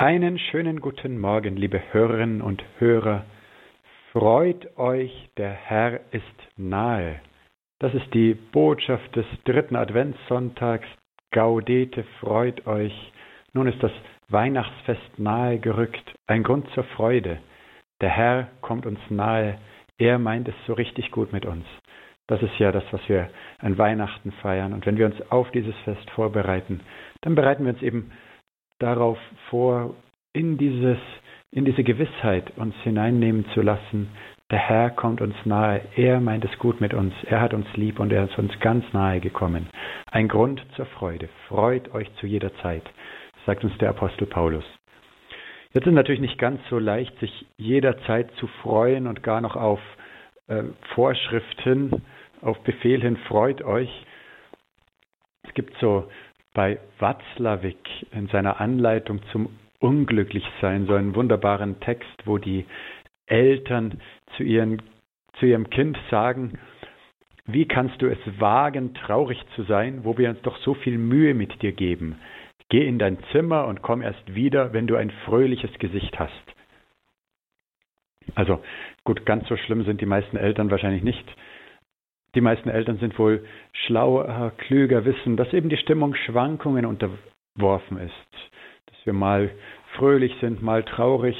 Einen schönen guten Morgen, liebe Hörerinnen und Hörer. Freut euch, der Herr ist nahe. Das ist die Botschaft des dritten Adventssonntags. Gaudete, freut euch. Nun ist das Weihnachtsfest nahe gerückt. Ein Grund zur Freude. Der Herr kommt uns nahe. Er meint es so richtig gut mit uns. Das ist ja das, was wir an Weihnachten feiern. Und wenn wir uns auf dieses Fest vorbereiten, dann bereiten wir uns eben darauf vor, in dieses, in diese Gewissheit uns hineinnehmen zu lassen, der Herr kommt uns nahe, er meint es gut mit uns, er hat uns lieb und er ist uns ganz nahe gekommen. Ein Grund zur Freude. Freut euch zu jeder Zeit, sagt uns der Apostel Paulus. Jetzt ist es natürlich nicht ganz so leicht, sich jederzeit zu freuen und gar noch auf äh, Vorschriften, auf Befehl hin, freut euch. Es gibt so bei Watzlawick in seiner Anleitung zum Unglücklichsein so einen wunderbaren Text, wo die Eltern zu, ihren, zu ihrem Kind sagen, wie kannst du es wagen, traurig zu sein, wo wir uns doch so viel Mühe mit dir geben? Geh in dein Zimmer und komm erst wieder, wenn du ein fröhliches Gesicht hast. Also gut, ganz so schlimm sind die meisten Eltern wahrscheinlich nicht. Die meisten Eltern sind wohl schlauer, klüger, wissen, dass eben die Stimmung Schwankungen unterworfen ist. Dass wir mal fröhlich sind, mal traurig.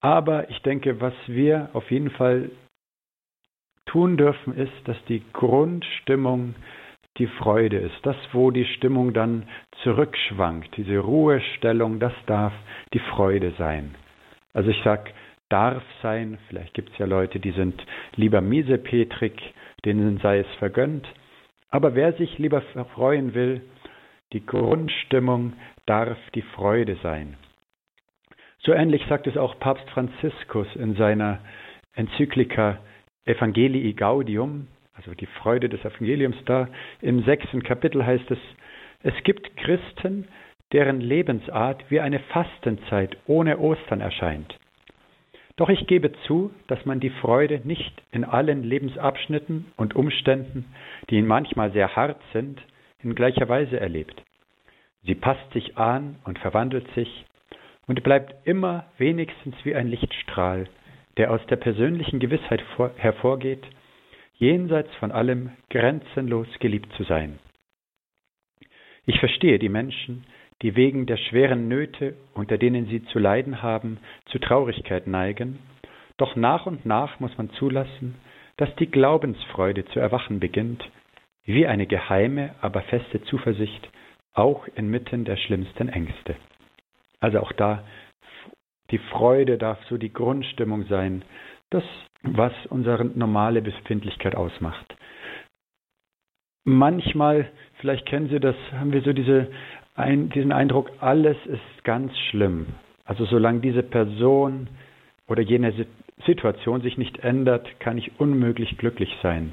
Aber ich denke, was wir auf jeden Fall tun dürfen, ist, dass die Grundstimmung die Freude ist. Das, wo die Stimmung dann zurückschwankt, diese Ruhestellung, das darf die Freude sein. Also ich sage, darf sein, vielleicht gibt es ja Leute, die sind lieber miesepetrig, denen sei es vergönnt. Aber wer sich lieber freuen will, die Grundstimmung darf die Freude sein. So ähnlich sagt es auch Papst Franziskus in seiner Enzyklika Evangelii Gaudium, also die Freude des Evangeliums da. Im sechsten Kapitel heißt es, es gibt Christen, deren Lebensart wie eine Fastenzeit ohne Ostern erscheint. Doch ich gebe zu, dass man die Freude nicht in allen Lebensabschnitten und Umständen, die manchmal sehr hart sind, in gleicher Weise erlebt. Sie passt sich an und verwandelt sich und bleibt immer wenigstens wie ein Lichtstrahl, der aus der persönlichen Gewissheit vor, hervorgeht, jenseits von allem grenzenlos geliebt zu sein. Ich verstehe die Menschen, die wegen der schweren Nöte, unter denen sie zu leiden haben, zu Traurigkeit neigen, doch nach und nach muss man zulassen, dass die Glaubensfreude zu erwachen beginnt, wie eine geheime, aber feste Zuversicht, auch inmitten der schlimmsten Ängste. Also auch da, die Freude darf so die Grundstimmung sein, das, was unsere normale Befindlichkeit ausmacht. Manchmal, vielleicht kennen Sie das, haben wir so diese ein, diesen Eindruck, alles ist ganz schlimm. Also solange diese Person oder jene Situation sich nicht ändert, kann ich unmöglich glücklich sein.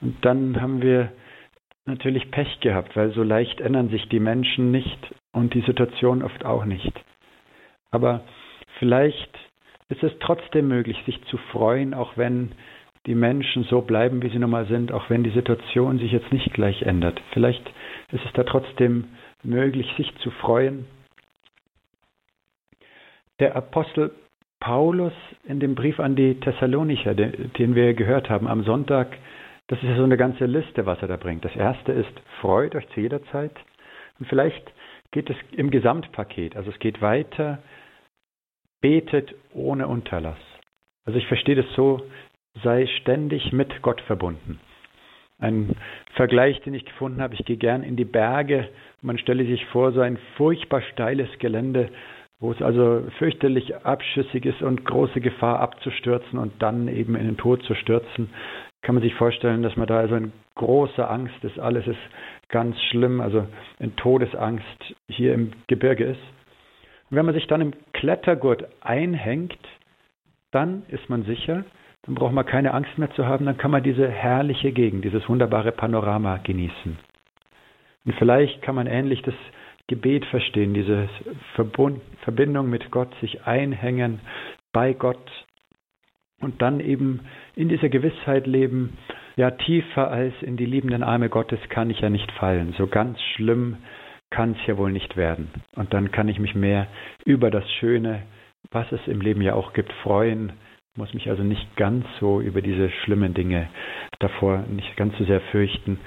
Und dann haben wir natürlich Pech gehabt, weil so leicht ändern sich die Menschen nicht und die Situation oft auch nicht. Aber vielleicht ist es trotzdem möglich, sich zu freuen, auch wenn die Menschen so bleiben, wie sie nun mal sind, auch wenn die Situation sich jetzt nicht gleich ändert. Vielleicht ist es da trotzdem möglich, sich zu freuen. Der Apostel Paulus in dem Brief an die Thessalonicher, den wir gehört haben am Sonntag, das ist ja so eine ganze Liste, was er da bringt. Das erste ist, freut euch zu jeder Zeit. Und vielleicht geht es im Gesamtpaket. Also es geht weiter, betet ohne Unterlass. Also ich verstehe das so, sei ständig mit Gott verbunden. Ein Vergleich, den ich gefunden habe, ich gehe gern in die Berge. Man stelle sich vor, so ein furchtbar steiles Gelände, wo es also fürchterlich abschüssig ist und große Gefahr abzustürzen und dann eben in den Tod zu stürzen. Kann man sich vorstellen, dass man da also in großer Angst ist, alles ist ganz schlimm, also in Todesangst hier im Gebirge ist. Und wenn man sich dann im Klettergurt einhängt, dann ist man sicher, dann braucht man keine Angst mehr zu haben, dann kann man diese herrliche Gegend, dieses wunderbare Panorama genießen. Und vielleicht kann man ähnlich das Gebet verstehen, diese Verbund, Verbindung mit Gott, sich einhängen bei Gott und dann eben in dieser Gewissheit leben, ja tiefer als in die liebenden Arme Gottes kann ich ja nicht fallen. So ganz schlimm kann es ja wohl nicht werden. Und dann kann ich mich mehr über das Schöne, was es im Leben ja auch gibt, freuen, muss mich also nicht ganz so über diese schlimmen Dinge davor nicht ganz so sehr fürchten.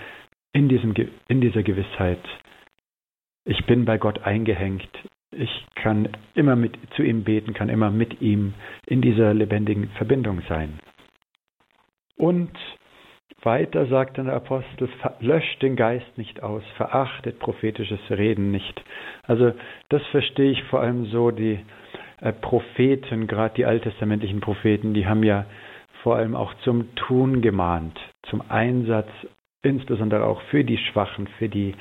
In, diesem, in dieser Gewissheit, ich bin bei Gott eingehängt, ich kann immer mit zu ihm beten, kann immer mit ihm in dieser lebendigen Verbindung sein. Und weiter sagt der Apostel, löscht den Geist nicht aus, verachtet prophetisches Reden nicht. Also das verstehe ich vor allem so, die äh, Propheten, gerade die alttestamentlichen Propheten, die haben ja vor allem auch zum Tun gemahnt, zum Einsatz, insbesondere auch für die Schwachen, für die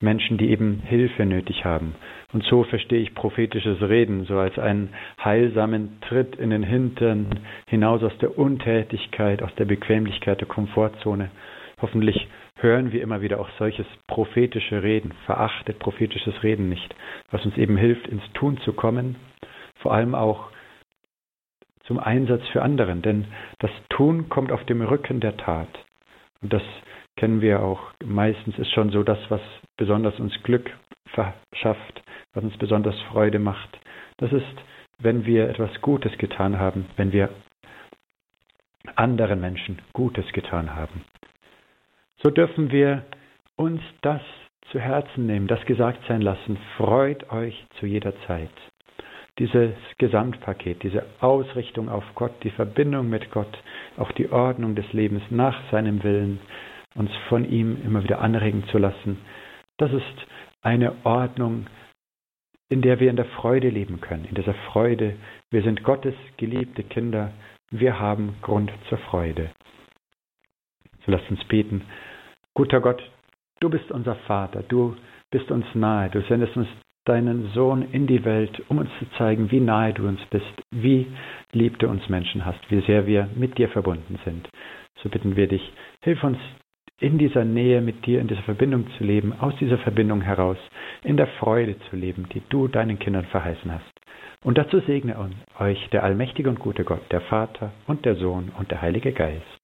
Menschen, die eben Hilfe nötig haben. Und so verstehe ich prophetisches Reden, so als einen heilsamen Tritt in den Hintern, hinaus aus der Untätigkeit, aus der Bequemlichkeit der Komfortzone. Hoffentlich hören wir immer wieder auch solches prophetische Reden, verachtet prophetisches Reden nicht, was uns eben hilft, ins Tun zu kommen, vor allem auch zum Einsatz für anderen, denn das Tun kommt auf dem Rücken der Tat. Und das kennen wir auch. Meistens ist schon so das, was besonders uns Glück verschafft, was uns besonders Freude macht. Das ist, wenn wir etwas Gutes getan haben, wenn wir anderen Menschen Gutes getan haben. So dürfen wir uns das zu Herzen nehmen, das gesagt sein lassen. Freut euch zu jeder Zeit. Dieses Gesamtpaket, diese Ausrichtung auf Gott, die Verbindung mit Gott, auch die Ordnung des Lebens nach seinem Willen, uns von ihm immer wieder anregen zu lassen. Das ist eine Ordnung, in der wir in der Freude leben können, in dieser Freude. Wir sind Gottes geliebte Kinder, wir haben Grund zur Freude. So lasst uns beten. Guter Gott, du bist unser Vater, du bist uns nahe, du sendest uns deinen Sohn in die Welt, um uns zu zeigen, wie nahe du uns bist, wie lieb du uns Menschen hast, wie sehr wir mit dir verbunden sind. So bitten wir dich, hilf uns in dieser Nähe mit dir, in dieser Verbindung zu leben, aus dieser Verbindung heraus, in der Freude zu leben, die du deinen Kindern verheißen hast. Und dazu segne euch der allmächtige und gute Gott, der Vater und der Sohn und der Heilige Geist.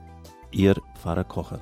Ihr Pfarrer Kocher.